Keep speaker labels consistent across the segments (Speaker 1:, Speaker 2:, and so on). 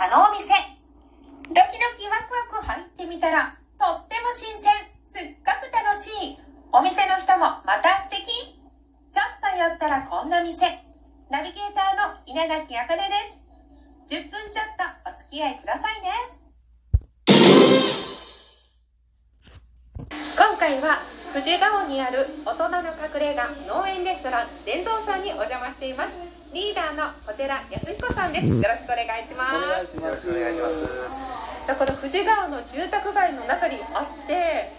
Speaker 1: あのお店。ドキドキワクワク入ってみたら、とっても新鮮、すっごく楽しい。お店の人もまた素敵。ちょっと寄ったらこんな店。ナビゲーターの稲垣あかねです。10分ちょっとお付き合いくださいね。今回は富士川にある大人の隠れ家農園レストラン伝蔵さんにお邪魔しています。リーダーの小寺康彦さんです。よろしくお願いします。
Speaker 2: お願いします。
Speaker 3: よろしくお願いします
Speaker 1: だから富士川の住宅街の中にあって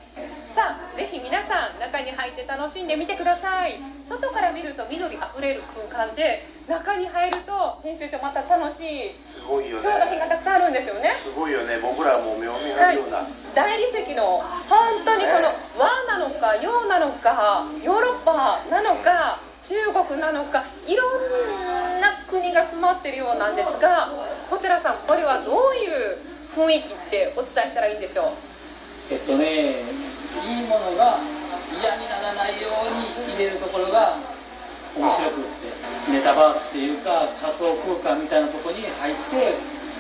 Speaker 1: さあぜひ皆さん中に入って楽しんでみてください。外から見ると緑あふれる空間で中に入ると編集長また楽しい。
Speaker 3: すごいよね。
Speaker 1: 調度品がたくさんあるんですよね。
Speaker 3: すごいよね。僕らはもう目を見張るような、
Speaker 1: 大理石の本当にこの和なのか洋なのかヨーロッパなのか中国なのかいろんな国が詰まってるようなんですが小寺さんこれはどういう雰囲気ってお伝えしたらいいんでしょう？
Speaker 2: えっとね、いいものが嫌にならないように入れるところが面白くって、メタバースっていうか仮想空間みたいなところに入って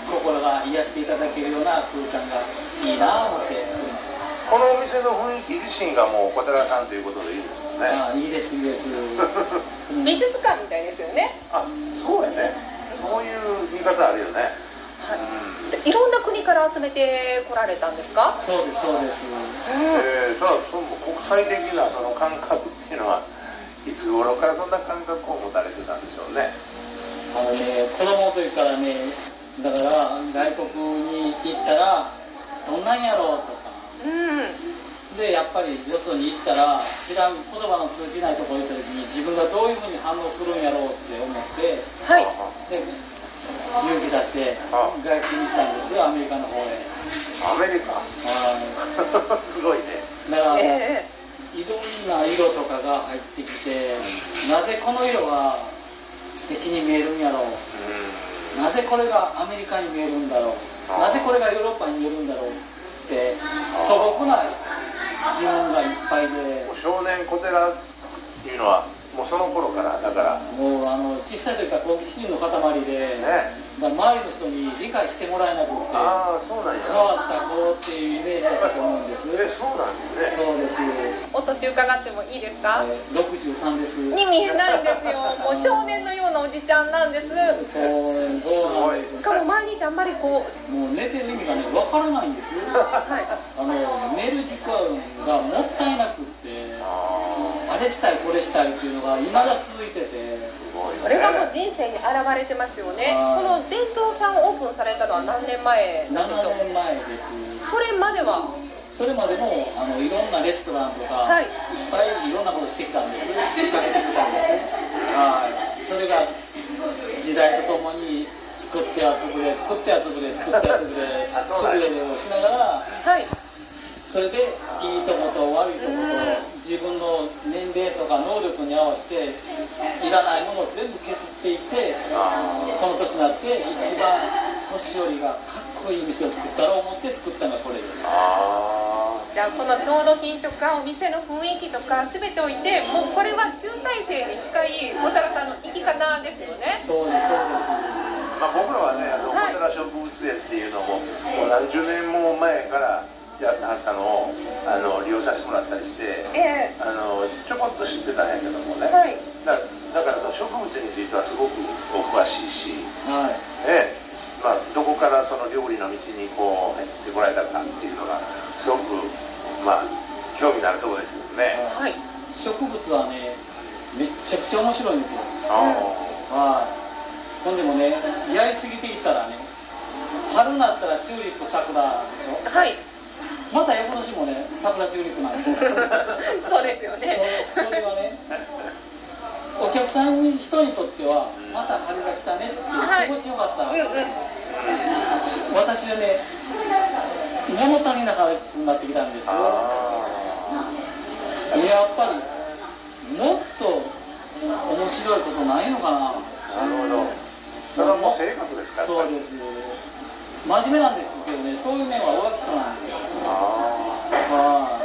Speaker 2: 心が癒していただけるような空間がいいなぁ思って作りました。
Speaker 3: このお店の雰囲気自身がもう小寺さんということでいいですよね
Speaker 2: ああいいですいいです。うん
Speaker 1: 美術館みたいですよね、
Speaker 3: あそうやねそういう言い方あるよね、
Speaker 1: はい、でいろんな国から集めてこられたんですか、
Speaker 2: そうですそうです。
Speaker 3: えー、そらその国際的なその感覚っていうのはいつ頃からそんな感覚を持たれてたんでしょうね。
Speaker 2: あのね子供の時からねだから外国に行ったらどんなんやろうとか。
Speaker 1: うん。
Speaker 2: でやっぱりよそに行ったら知らん言葉の通じないところに行った時に自分がどういうふうに反応するんやろうって思って
Speaker 1: はい。
Speaker 2: で勇気出して
Speaker 3: あ。
Speaker 2: 外国に行ったんですよアメリカの方へ。
Speaker 3: アメリカ？
Speaker 2: は
Speaker 3: すごいね。
Speaker 2: いだから、
Speaker 1: え
Speaker 2: いろんな色とかが入ってきてなぜこの色は素敵に見えるんやろう。
Speaker 3: う
Speaker 2: なぜこれがアメリカに見えるんだろう。
Speaker 3: あ。
Speaker 2: なぜこれがヨーロッパに見えるんだろうって素朴な疑問がいっぱいで。
Speaker 3: 少年小寺っていうのはもうその頃からだから。
Speaker 2: もうあの小さい時から好奇心の塊で、
Speaker 3: ね。
Speaker 2: 周りの人に理解してもらえなくって
Speaker 3: ああそうなんや。
Speaker 2: 変わった子っていうイメージだったと思うんです。
Speaker 3: えそうなんですね。
Speaker 2: そうです、
Speaker 1: お年伺ってもいいですか、
Speaker 2: えー63です。
Speaker 1: に見えないんですよ。もう少年のようなおじちゃんなんです。
Speaker 2: そうそうなんです。
Speaker 1: しかも毎日あんまりこう
Speaker 2: もう寝てる意味がねわからないんですよ。
Speaker 1: はい。
Speaker 2: あの寝る時間がもったいなくってれしたいこれしたいっていうのが未だ続いてて。
Speaker 1: これがもう人生に現れてますよね。
Speaker 2: はい。
Speaker 1: その伝蔵さんをオープンされたのは何年前なんでしょう
Speaker 2: ？7年前です。
Speaker 1: それまでは？
Speaker 2: それまでもあのいろんなレストランとか、
Speaker 1: はい。
Speaker 2: い、っぱいいろんなことしてきたんです。仕掛けてきたんですね。はい。それが時代とともに作っては潰れ作っては潰れ作っては潰れ潰れをしながら
Speaker 1: はい。
Speaker 2: それでいいとこと悪いとこと自分の年齢とか能力に合わせていらないものを全部削っていって
Speaker 3: あ
Speaker 2: この年になって一番年寄りがかっこいい店を作ったろう思って作ったのがこれです。
Speaker 3: あ
Speaker 1: じゃあこの調度品とかお店の雰囲気とか全ておいてもうこれは集大成に近い小太郎さんの生き方ですよね。
Speaker 2: そうですそうです。
Speaker 3: まあ、僕らはね、あの、
Speaker 1: はい。
Speaker 3: 小寺植物園っていうのも、もう何十年も前からやったのを、あの、利用させてもらったりして、
Speaker 1: え
Speaker 3: あの、ちょこっと知ってたんやけどもね。
Speaker 1: えはい。
Speaker 3: だだからその植物についてはすごくお詳しいし、
Speaker 2: はい。
Speaker 3: ええ。まあ、どこからその料理の道にこう入ってこられたかっていうのがすごく、まあ、興味のあるところですけどね。
Speaker 1: はい。
Speaker 2: 植物はねめっちゃくちゃ面白いんですよ。
Speaker 3: あ
Speaker 2: はい。ほんでもねやりすぎていったらね春になったらチューリップ桜でしょ。
Speaker 1: はい
Speaker 2: また翌年もね桜チューリップなんですよ。
Speaker 1: そうですよね。
Speaker 2: そそれはねお客さんに人にとってはまた春が来たねって
Speaker 1: はい
Speaker 2: 気持ちよかった。
Speaker 1: うんうん。
Speaker 2: 私はね物足りなくなってきたんですよ。
Speaker 3: あ
Speaker 2: やっぱりもっと面白いことないのかな。
Speaker 3: あ、なるほど。それはもう性格ですから。
Speaker 2: そうです真面目なんですけどねそういう面は大垣症なんですよ。
Speaker 3: あ
Speaker 2: は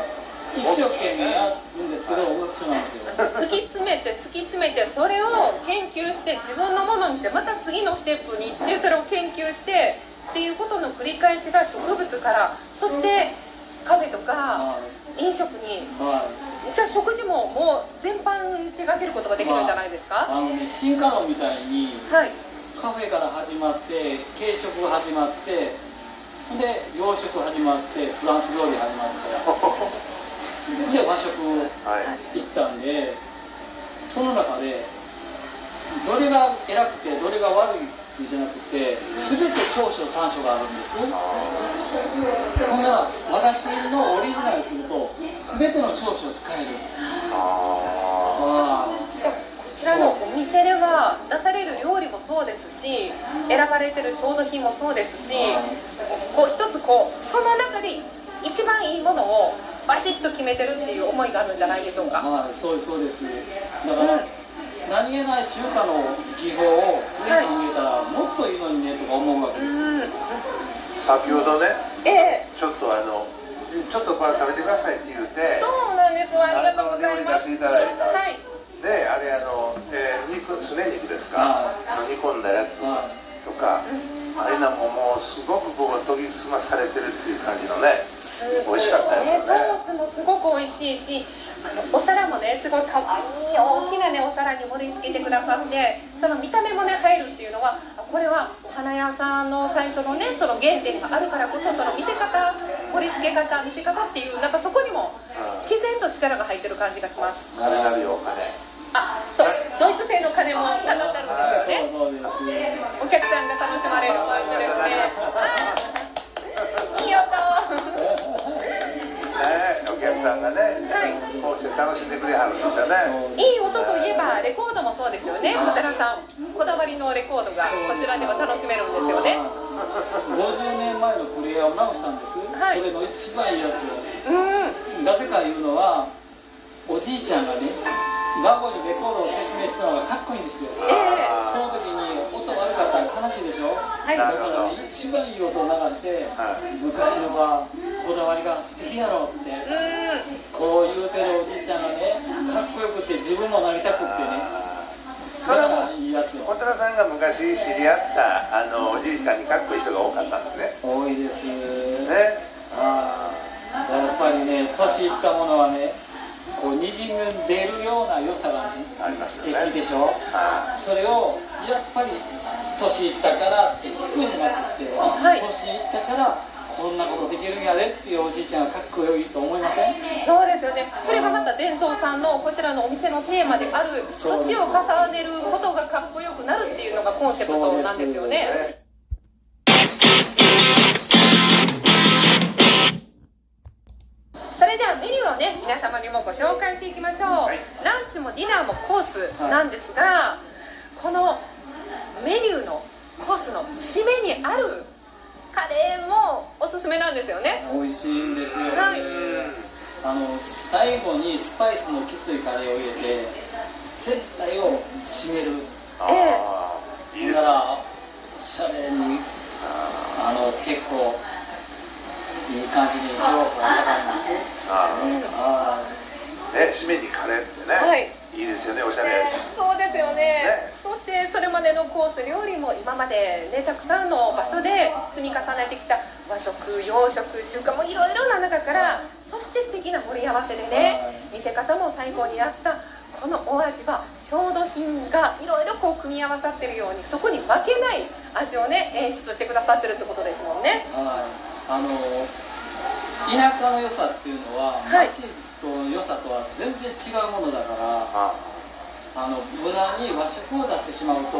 Speaker 2: い。一生懸命やるんですけど大垣症なんですよ。
Speaker 1: 突き詰めて突き詰めてそれを研究して自分のものにしてまた次のステップに行ってそれを研究してっていうことの繰り返しが植物からそしてカフェとか
Speaker 2: は
Speaker 1: 飲食に
Speaker 2: いはい。
Speaker 1: じゃあ食事ももう全般手掛けることができるんじゃないですか？
Speaker 2: あのね進化論みたいに
Speaker 1: はい
Speaker 2: カフェから始まって軽食が始まってほんで洋食始まってフランス料理始まって で和食
Speaker 3: はい
Speaker 2: 行ったんでその中でどれが偉くてどれが悪いじゃなくて全て長所短所があるんです。ほんなら私のオリジナルにすると全ての長所を使える。
Speaker 3: あ
Speaker 2: あ
Speaker 1: ちらのお店では出される料理もそうですし選ばれてる調度品もそうですしこう一つこうその中で一番いいものをバシッと決めてるっていう思いがあるんじゃないでしょう
Speaker 2: あ
Speaker 1: か。
Speaker 2: はいそうですそうです。だから、何気ない中華の技法をフレンチに入れたらもっといいのにねとか思うわけです。よ、
Speaker 1: うん。
Speaker 3: 先ほどね
Speaker 1: ええ。
Speaker 3: ちょっとあのちょっとこれ食べてくださいって言うて
Speaker 1: そうなんです。ありがとうございます。
Speaker 3: あの料理出していただいた。
Speaker 1: はい
Speaker 3: であれあの、えー肉すね肉ですか？煮込んだやつ
Speaker 2: は
Speaker 3: とかあれなんかもうすごくこう研ぎ澄まされてるっていう感じのね美味しかったですよね。
Speaker 1: ソースもすごく美味しいしあのお皿もねすごいかわいい大きなねお皿に盛り付けてくださってその見た目もね映えるっていうのはあこれはお花屋さんの最初のねその原点があるからこそその見せ方盛り付け方見せ方っていうなんかそこにも自然と力が入ってる感じがします。
Speaker 3: あれなるよお金
Speaker 1: あそうドイツ製の鐘も飾ってあるんですよね。
Speaker 2: そうそうです
Speaker 1: お客さんが楽しまれる感じですね。あい。い音
Speaker 3: ねお客さんがね、こうして楽しんでくれはるんですよね
Speaker 1: いい音といえばレコードもそうですよね。小寺さんこだわりのレコードがこちらでは楽しめるんですよね。
Speaker 2: 50年前のプレイヤーを直したんです、
Speaker 1: はい。
Speaker 2: それの一番いいやつ。を
Speaker 1: うん。
Speaker 2: なぜか言うのはおじいちゃんがね孫にレコードを説明したのがかっこいいんですよ。
Speaker 1: ええ
Speaker 2: その時に音悪かったら悲しいでしょ、
Speaker 1: はい。
Speaker 2: だからね一番いい音を流して
Speaker 3: はい。
Speaker 2: 昔のはこだわりが素敵やろって。
Speaker 1: うん。
Speaker 2: こう言うてるおじいちゃんがねかっこよくて自分もなりたくってね。
Speaker 3: それはもう
Speaker 2: いいやつ
Speaker 3: 小寺さんが昔知り合ったあのおじいちゃんにかっこいい人が多かったんですね。
Speaker 2: 多いです。
Speaker 3: ね。
Speaker 2: ああやっぱりね年いったものはねこうにじみ出るような良さがね
Speaker 3: あります
Speaker 2: 素敵でしょ？
Speaker 3: は
Speaker 2: それをやっぱり年いったからって引くんじゃなくて、
Speaker 1: はい。
Speaker 2: 年いったからこんなことできるんやでっていうおじいちゃんがかっこよいと思いません？
Speaker 1: そうですよね。それがまた伝蔵さんのこちらのお店のテーマである年を重ねることがかっこよくなるっていうのがコンセプトなんですよ
Speaker 3: い
Speaker 1: ね皆様にもご紹介していきましょう、
Speaker 3: はい。
Speaker 1: ランチもディナーもコースなんですが、このメニューのコースの締めにあるカレーもおすすめなんですよね。
Speaker 2: 美味しいんですよ、
Speaker 1: はい。
Speaker 2: あの最後にスパイスのきついカレーを入れて全体を締める。
Speaker 3: ああいいですね
Speaker 2: だからおしゃれに
Speaker 3: あ
Speaker 2: あの結構いい感じに評価が高いんですよ
Speaker 3: あ
Speaker 2: あ
Speaker 3: ね締めにカレーってね、
Speaker 1: はい。
Speaker 3: いいですよねおしゃれ。やし
Speaker 1: そうですよね。
Speaker 3: ね。
Speaker 1: そしてそれまでのコース料理も今までねたくさんの場所で積み重ねてきた和食洋食中華もいろいろな中からそして素敵な盛り合わせでね見せ方も最高になったこのお味は調度品がいろいろこう組み合わさってるようにそこに負けない味をね演出してくださってるってことですもんね。
Speaker 2: はい。あの田舎の良さっていうのは
Speaker 1: はい。
Speaker 2: 町と良さとは全然違うものだから
Speaker 3: あ
Speaker 2: あ。の無難に和食を出してしまうと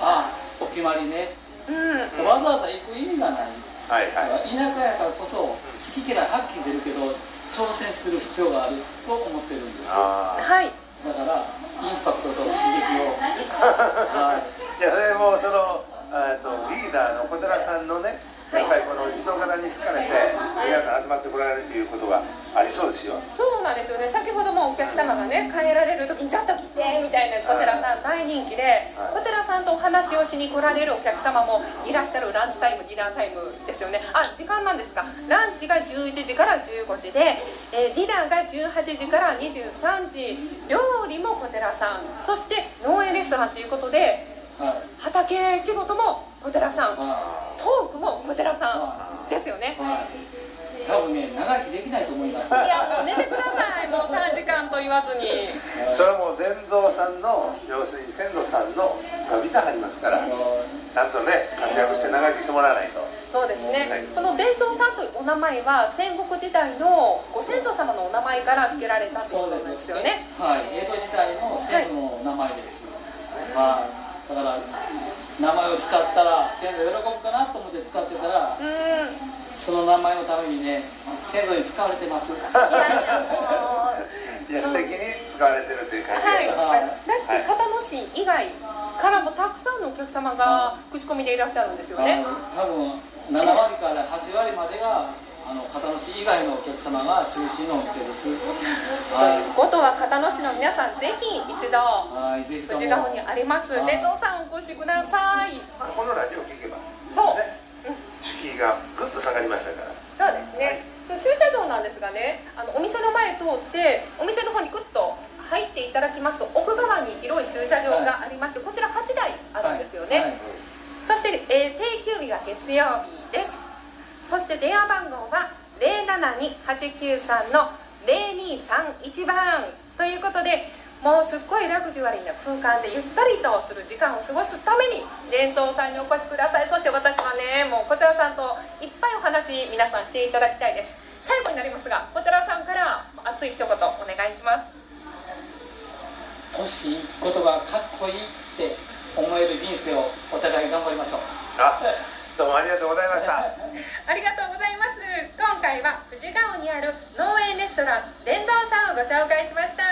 Speaker 2: あお決まりね。
Speaker 1: うん。
Speaker 2: わざわざ行く意味がない。
Speaker 3: はいはい。
Speaker 2: 田舎やからこそ好き嫌いはっきり出るけど挑戦する必要があると思ってるんですよ。
Speaker 3: ああ。
Speaker 1: はい。
Speaker 2: だからインパクトと刺激を。はい。
Speaker 3: いやそれもそのえっとリーダーの小寺さんのねやっぱりこの人柄に好かれて皆さん集まってこられるということがありそうですよ。
Speaker 1: そうなんですよね。先ほどもお客様がね帰られる時に「ちょっと来て」みたいな小寺さん大人気で
Speaker 3: はい。
Speaker 1: 小寺さんとお話をしに来られるお客様もいらっしゃるランチタイムディナータイムですよね。あ時間なんですか。ランチが11時から15時で、えーディナーが18時から23時料理も小寺さん。そして農園レストランということで
Speaker 2: はい
Speaker 1: 畑仕事も小寺さん。
Speaker 2: は
Speaker 1: トークも小寺さんですよね。
Speaker 2: はい。多分ね長生きできないと思います。
Speaker 1: いやもう寝てください。もう3時間と言わずに。
Speaker 3: それはもう伝蔵さんの要するに先祖さんのが見たはりますからちゃんとね活躍して長生きしてもらわないと。
Speaker 1: そうですね、
Speaker 3: はい。
Speaker 1: この伝蔵さんというお名前は戦国時代のご先祖様のお名前から付けられたということですよね。
Speaker 2: はい。江戸時代の先祖の名前です、はいだから名前を使ったら先祖喜ぶかなと思って使ってたら
Speaker 1: うーん。
Speaker 2: その名前のためにね先祖に使われてます。
Speaker 1: いや
Speaker 3: 素敵に使われてるという感じ
Speaker 1: はい、
Speaker 3: がし
Speaker 1: だ
Speaker 3: ます、
Speaker 1: って片野市以外からもたくさんのお客様が口コミでいらっしゃるんですよね。
Speaker 2: 多分7割から8割までがあの片野市以外のお客様が中心のお店です。
Speaker 1: とい。う
Speaker 2: は
Speaker 1: ことは片野市の皆さんぜひ一度
Speaker 2: いはいぜひとも
Speaker 1: 藤ヶにあります。
Speaker 2: はい。
Speaker 1: 伝蔵さんお越しください。
Speaker 3: まあこのラジオを聞けば
Speaker 1: そう。
Speaker 3: ね敷居がぐっと下がりましたから
Speaker 1: そうですね、そう駐車場なんですがねあのお店の前通ってお店の方にグッと入っていただきますと奥側に広い駐車場がありまして、こちら8台あるんですよね、そして、えー定休日が月曜日ですそして電話番号は072-893の0231番。ということでもうすっごいラグジュアリーな空間でゆったりとする時間を過ごすために伝蔵さんにお越しください。そして私はねもうこちらさんといっぱいお話皆さんしていただきたいです。最後になりますがこちらさんから熱い一言お願いします。
Speaker 2: 年いくことがかっこいいって思える人生をお互い頑張りましょう。
Speaker 3: あどうもありがとうございました。
Speaker 1: ありがとうございます。今回は藤ヶ尾にある農園レストラン伝蔵さんをご紹介しました。